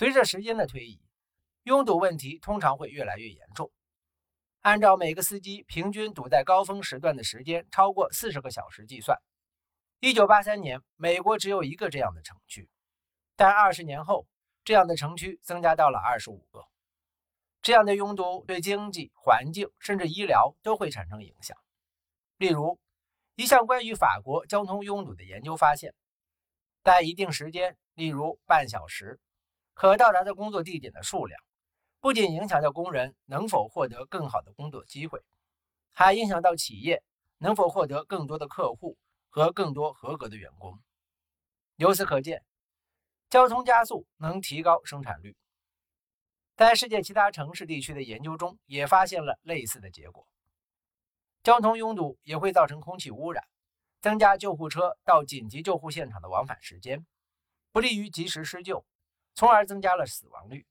随着时间的推移，拥堵问题通常会越来越严重。按照每个司机平均堵在高峰时段的时间超过四十个小时计算，1983年美国只有一个这样的城区，但二十年后，这样的城区增加到了二十五个。这样的拥堵对经济、环境甚至医疗都会产生影响。例如，一项关于法国交通拥堵的研究发现，在一定时间，例如半小时，可到达的工作地点的数量，不仅影响到工人能否获得更好的工作机会，还影响到企业能否获得更多的客户和更多合格的员工。由此可见，交通加速能提高生产率。在世界其他城市地区的研究中，也发现了类似的结果。交通拥堵也会造成空气污染，增加救护车到紧急救护现场的往返时间，不利于及时施救，从而增加了死亡率。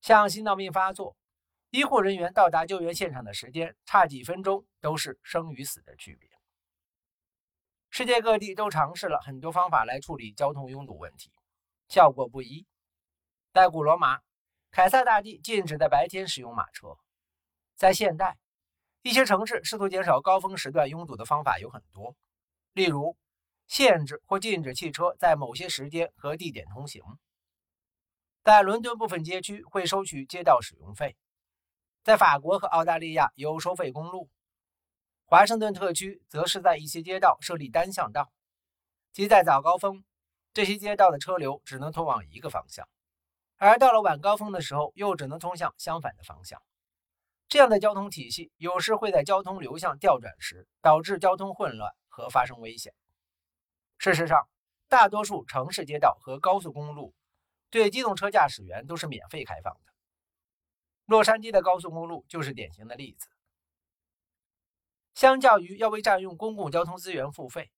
像心脏病发作，医护人员到达救援现场的时间差几分钟，都是生与死的区别。世界各地都尝试了很多方法来处理交通拥堵问题，效果不一。在古罗马。凯撒大帝禁止在白天使用马车。在现代，一些城市试图减少高峰时段拥堵的方法有很多，例如限制或禁止汽车在某些时间和地点通行。在伦敦部分街区会收取街道使用费，在法国和澳大利亚有收费公路。华盛顿特区则是在一些街道设立单向道，即在早高峰，这些街道的车流只能通往一个方向。而到了晚高峰的时候，又只能通向相反的方向。这样的交通体系有时会在交通流向调转时导致交通混乱和发生危险。事实上，大多数城市街道和高速公路对机动车驾驶员都是免费开放的。洛杉矶的高速公路就是典型的例子。相较于要为占用公共交通资源付费，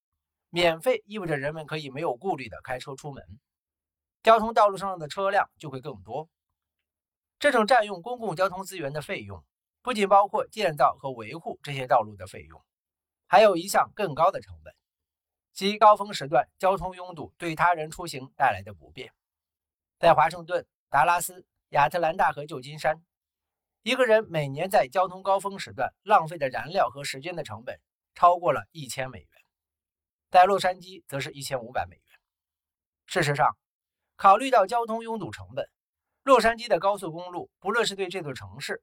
免费意味着人们可以没有顾虑的开车出门。交通道路上的车辆就会更多。这种占用公共交通资源的费用，不仅包括建造和维护这些道路的费用，还有一项更高的成本，即高峰时段交通拥堵对他人出行带来的不便。在华盛顿、达拉斯、亚特兰大和旧金山，一个人每年在交通高峰时段浪费的燃料和时间的成本超过了一千美元，在洛杉矶则是一千五百美元。事实上，考虑到交通拥堵成本，洛杉矶的高速公路，不论是对这座城市，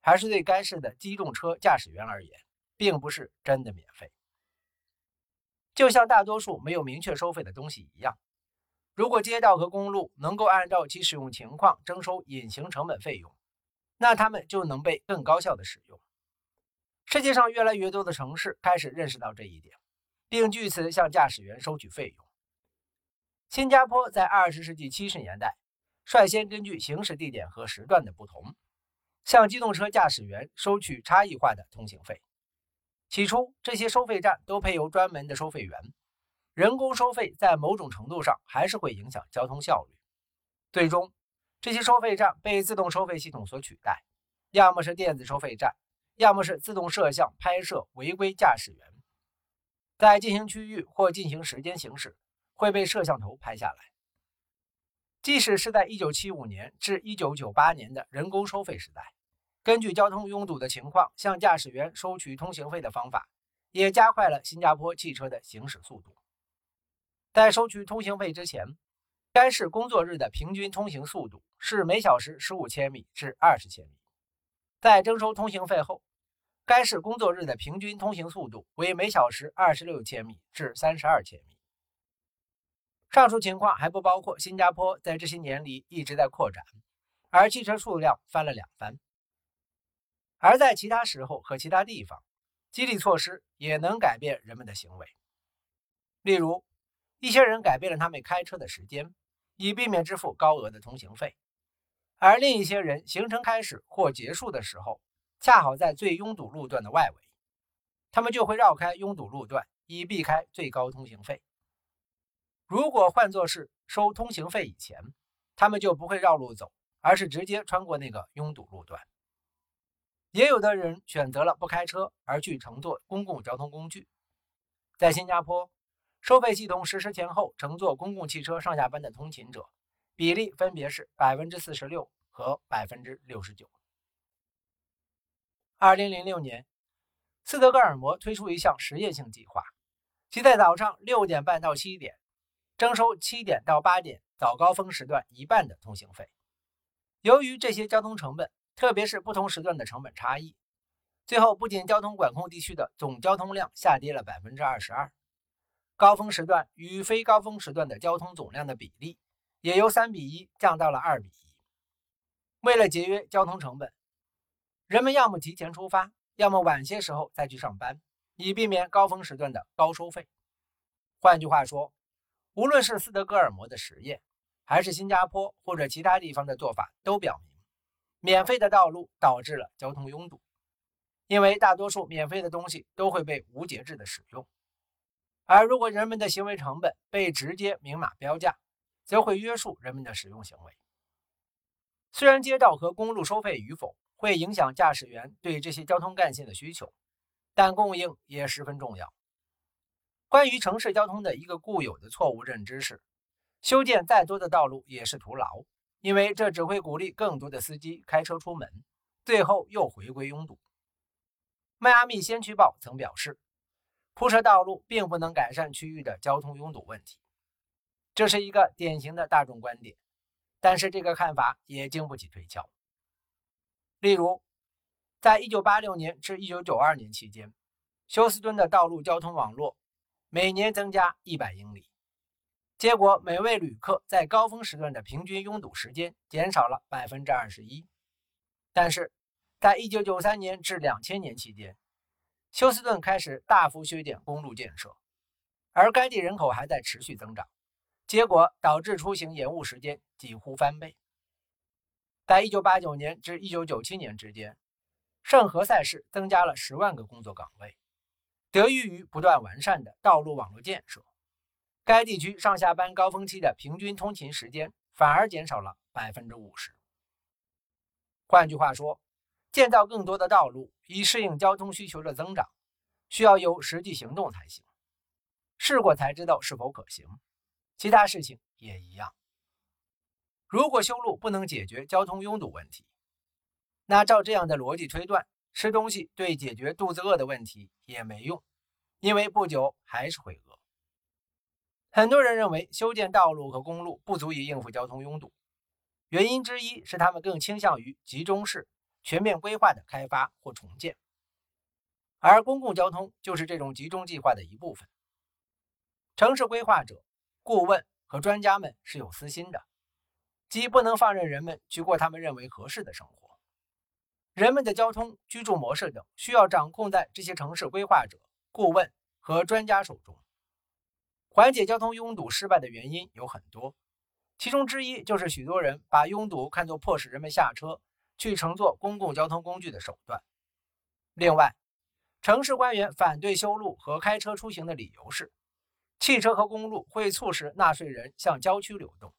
还是对该市的机动车驾驶员而言，并不是真的免费。就像大多数没有明确收费的东西一样，如果街道和公路能够按照其使用情况征收隐形成本费用，那它们就能被更高效的使用。世界上越来越多的城市开始认识到这一点，并据此向驾驶员收取费用。新加坡在二十世纪七十年代率先根据行驶地点和时段的不同，向机动车驾驶员收取差异化的通行费。起初，这些收费站都配有专门的收费员，人工收费在某种程度上还是会影响交通效率。最终，这些收费站被自动收费系统所取代，要么是电子收费站，要么是自动摄像拍摄违规驾驶员，在进行区域或进行时间行驶。会被摄像头拍下来。即使是在1975年至1998年的人工收费时代，根据交通拥堵的情况向驾驶员收取通行费的方法，也加快了新加坡汽车的行驶速度。在收取通行费之前，该市工作日的平均通行速度是每小时十五千米至二十千米。在征收通行费后，该市工作日的平均通行速度为每小时二十六千米至三十二千米。上述情况还不包括新加坡在这些年里一直在扩展，而汽车数量翻了两番。而在其他时候和其他地方，激励措施也能改变人们的行为。例如，一些人改变了他们开车的时间，以避免支付高额的通行费；而另一些人行程开始或结束的时候，恰好在最拥堵路段的外围，他们就会绕开拥堵路段，以避开最高通行费。如果换作是收通行费以前，他们就不会绕路走，而是直接穿过那个拥堵路段。也有的人选择了不开车，而去乘坐公共交通工具。在新加坡，收费系统实施前后，乘坐公共汽车上下班的通勤者比例分别是百分之四十六和百分之六十九。二零零六年，斯德哥尔摩推出一项实验性计划，即在早上六点半到七点征收七点到八点早高峰时段一半的通行费。由于这些交通成本，特别是不同时段的成本差异，最后不仅交通管控地区的总交通量下跌了百分之二十二，高峰时段与非高峰时段的交通总量的比例也由三比一降到了二比一。为了节约交通成本。人们要么提前出发，要么晚些时候再去上班，以避免高峰时段的高收费。换句话说，无论是斯德哥尔摩的实验，还是新加坡或者其他地方的做法，都表明，免费的道路导致了交通拥堵，因为大多数免费的东西都会被无节制的使用。而如果人们的行为成本被直接明码标价，则会约束人们的使用行为。虽然街道和公路收费与否，会影响驾驶员对这些交通干线的需求，但供应也十分重要。关于城市交通的一个固有的错误认知是，修建再多的道路也是徒劳，因为这只会鼓励更多的司机开车出门，最后又回归拥堵。迈阿密先驱报曾表示，铺设道路并不能改善区域的交通拥堵问题，这是一个典型的大众观点，但是这个看法也经不起推敲。例如，在1986年至1992年期间，休斯敦的道路交通网络每年增加100英里，结果每位旅客在高峰时段的平均拥堵时间减少了21%。但是，在1993年至2000年期间，休斯顿开始大幅削减公路建设，而该地人口还在持续增长，结果导致出行延误时间几乎翻倍。在1989年至1997年之间，圣何塞市增加了10万个工作岗位。得益于不断完善的道路网络建设，该地区上下班高峰期的平均通勤时间反而减少了50%。换句话说，建造更多的道路以适应交通需求的增长，需要有实际行动才行。试过才知道是否可行，其他事情也一样。如果修路不能解决交通拥堵问题，那照这样的逻辑推断，吃东西对解决肚子饿的问题也没用，因为不久还是会饿。很多人认为修建道路和公路不足以应付交通拥堵，原因之一是他们更倾向于集中式、全面规划的开发或重建，而公共交通就是这种集中计划的一部分。城市规划者、顾问和专家们是有私心的。即不能放任人们去过他们认为合适的生活，人们的交通、居住模式等需要掌控在这些城市规划者、顾问和专家手中。缓解交通拥堵失败的原因有很多，其中之一就是许多人把拥堵看作迫使人们下车去乘坐公共交通工具的手段。另外，城市官员反对修路和开车出行的理由是，汽车和公路会促使纳税人向郊区流动。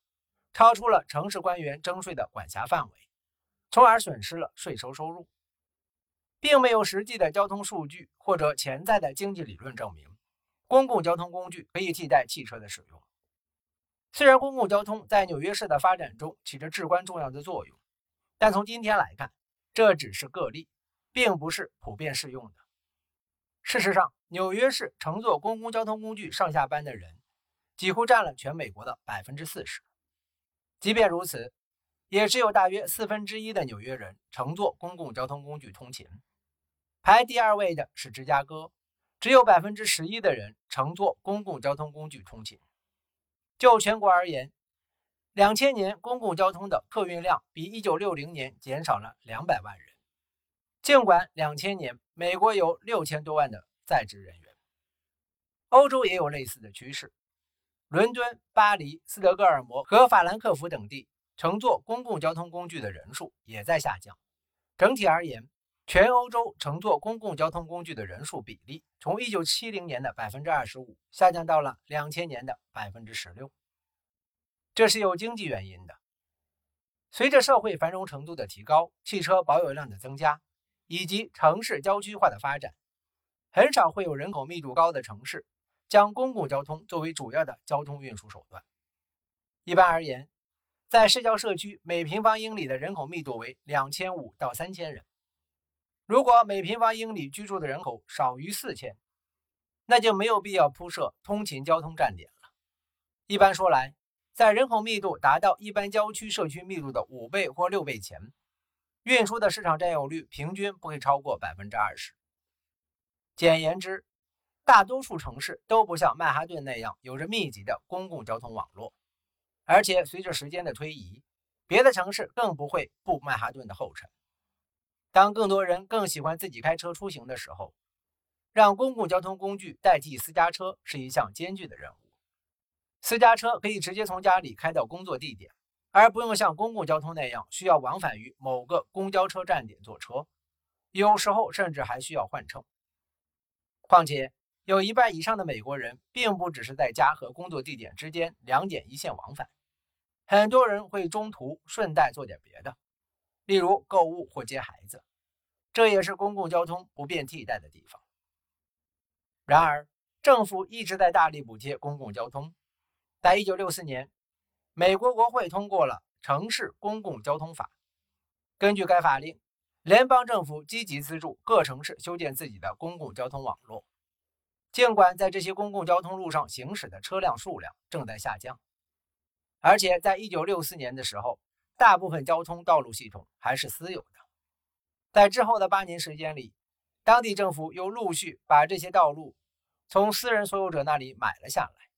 超出了城市官员征税的管辖范围，从而损失了税收收入，并没有实际的交通数据或者潜在的经济理论证明公共交通工具可以替代汽车的使用。虽然公共交通在纽约市的发展中起着至关重要的作用，但从今天来看，这只是个例，并不是普遍适用的。事实上，纽约市乘坐公共交通工具上下班的人几乎占了全美国的百分之四十。即便如此，也只有大约四分之一的纽约人乘坐公共交通工具通勤。排第二位的是芝加哥，只有百分之十一的人乘坐公共交通工具通勤。就全国而言，两千年公共交通的客运量比一九六零年减少了两百万人。尽管两千年美国有六千多万的在职人员，欧洲也有类似的趋势。伦敦、巴黎、斯德哥尔摩和法兰克福等地乘坐公共交通工具的人数也在下降。整体而言，全欧洲乘坐公共交通工具的人数比例从1970年的25%下降到了2000年的16%。这是有经济原因的。随着社会繁荣程度的提高、汽车保有量的增加以及城市郊区化的发展，很少会有人口密度高的城市。将公共交通作为主要的交通运输手段。一般而言，在市郊社区每平方英里的人口密度为两千五到三千人。如果每平方英里居住的人口少于四千，那就没有必要铺设通勤交通站点了。一般说来，在人口密度达到一般郊区社区密度的五倍或六倍前，运输的市场占有率平均不会超过百分之二十。简言之，大多数城市都不像曼哈顿那样有着密集的公共交通网络。而且随着时间的推移，别的城市更不会步曼哈顿的后尘。当更多人更喜欢自己开车出行的时候，让公共交通工具代替私家车是一项艰巨的任务。私家车可以直接从家里开到工作地点，而不用像公共交通那样需要往返于某个公交车站点坐车，有时候甚至还需要换乘。况且，有一半以上的美国人并不只是在家和工作地点之间两点一线往返。很多人会中途顺带做点别的，例如购物或接孩子，这也是公共交通不便替代的地方。然而，政府一直在大力补贴公共交通。在一九六四年，美国国会通过了《城市公共交通法》。根据该法令，联邦政府积极资助各城市修建自己的公共交通网络。尽管在这些公共交通路上行驶的车辆数量正在下降。而且，在一九六四年的时候，大部分交通道路系统还是私有的。在之后的八年时间里，当地政府又陆续把这些道路从私人所有者那里买了下来。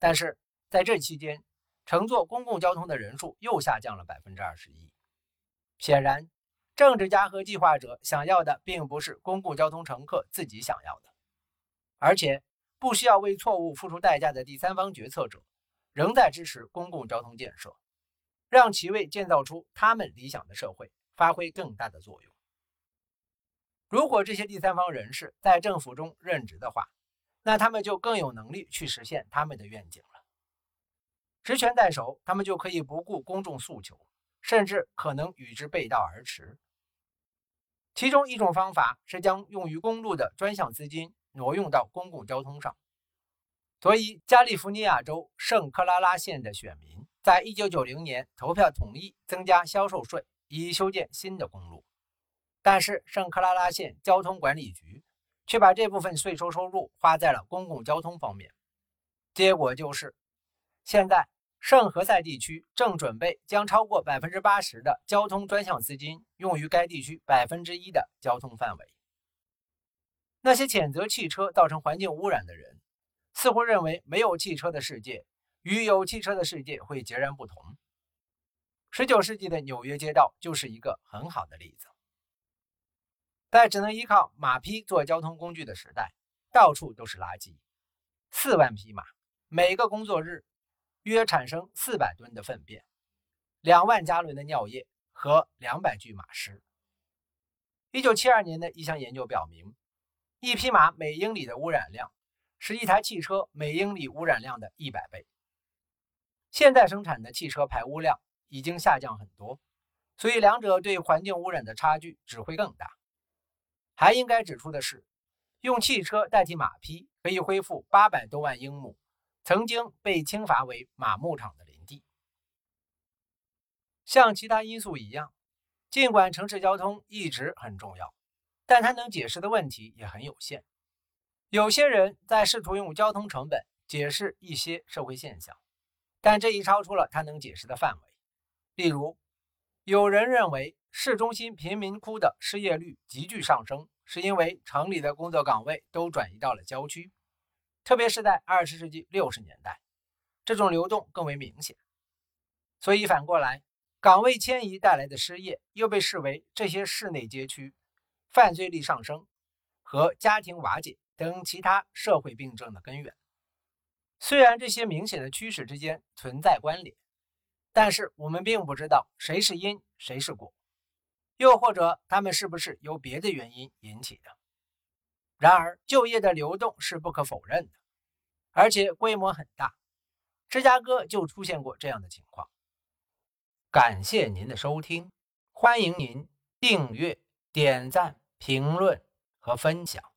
但是在这期间，乘坐公共交通的人数又下降了百分之二十一。显然，政治家和计划者想要的并不是公共交通乘客自己想要的，而且不需要为错误付出代价的第三方决策者。仍在支持公共交通建设，让其为建造出他们理想的社会发挥更大的作用。如果这些第三方人士在政府中任职的话，那他们就更有能力去实现他们的愿景了。职权在手，他们就可以不顾公众诉求，甚至可能与之背道而驰。其中一种方法是将用于公路的专项资金挪用到公共交通上。所以，加利福尼亚州圣克拉拉县的选民在1990年投票同意增加销售税，以修建新的公路。但是，圣克拉拉县交通管理局却把这部分税收收入花在了公共交通方面。结果就是，现在圣何塞地区正准备将超过百分之八十的交通专项资金用于该地区百分之一的交通范围。那些谴责汽车造成环境污染的人。似乎认为没有汽车的世界与有汽车的世界会截然不同。19世纪的纽约街道就是一个很好的例子。在只能依靠马匹做交通工具的时代，到处都是垃圾。四万匹马每个工作日约产生400吨的粪便，两万加仑的尿液和200具马尸。1972年的一项研究表明，一匹马每英里的污染量。是一台汽车每英里污染量的一百倍。现在生产的汽车排污量已经下降很多，所以两者对环境污染的差距只会更大。还应该指出的是，用汽车代替马匹可以恢复八百多万英亩曾经被清伐为马牧场的林地。像其他因素一样，尽管城市交通一直很重要，但它能解释的问题也很有限。有些人在试图用交通成本解释一些社会现象，但这已超出了他能解释的范围。例如，有人认为市中心贫民窟的失业率急剧上升，是因为城里的工作岗位都转移到了郊区，特别是在二十世纪六十年代，这种流动更为明显。所以反过来，岗位迁移带来的失业又被视为这些市内街区犯罪率上升和家庭瓦解。等其他社会病症的根源。虽然这些明显的趋势之间存在关联，但是我们并不知道谁是因，谁是果，又或者他们是不是由别的原因引起的。然而，就业的流动是不可否认的，而且规模很大。芝加哥就出现过这样的情况。感谢您的收听，欢迎您订阅、点赞、评论和分享。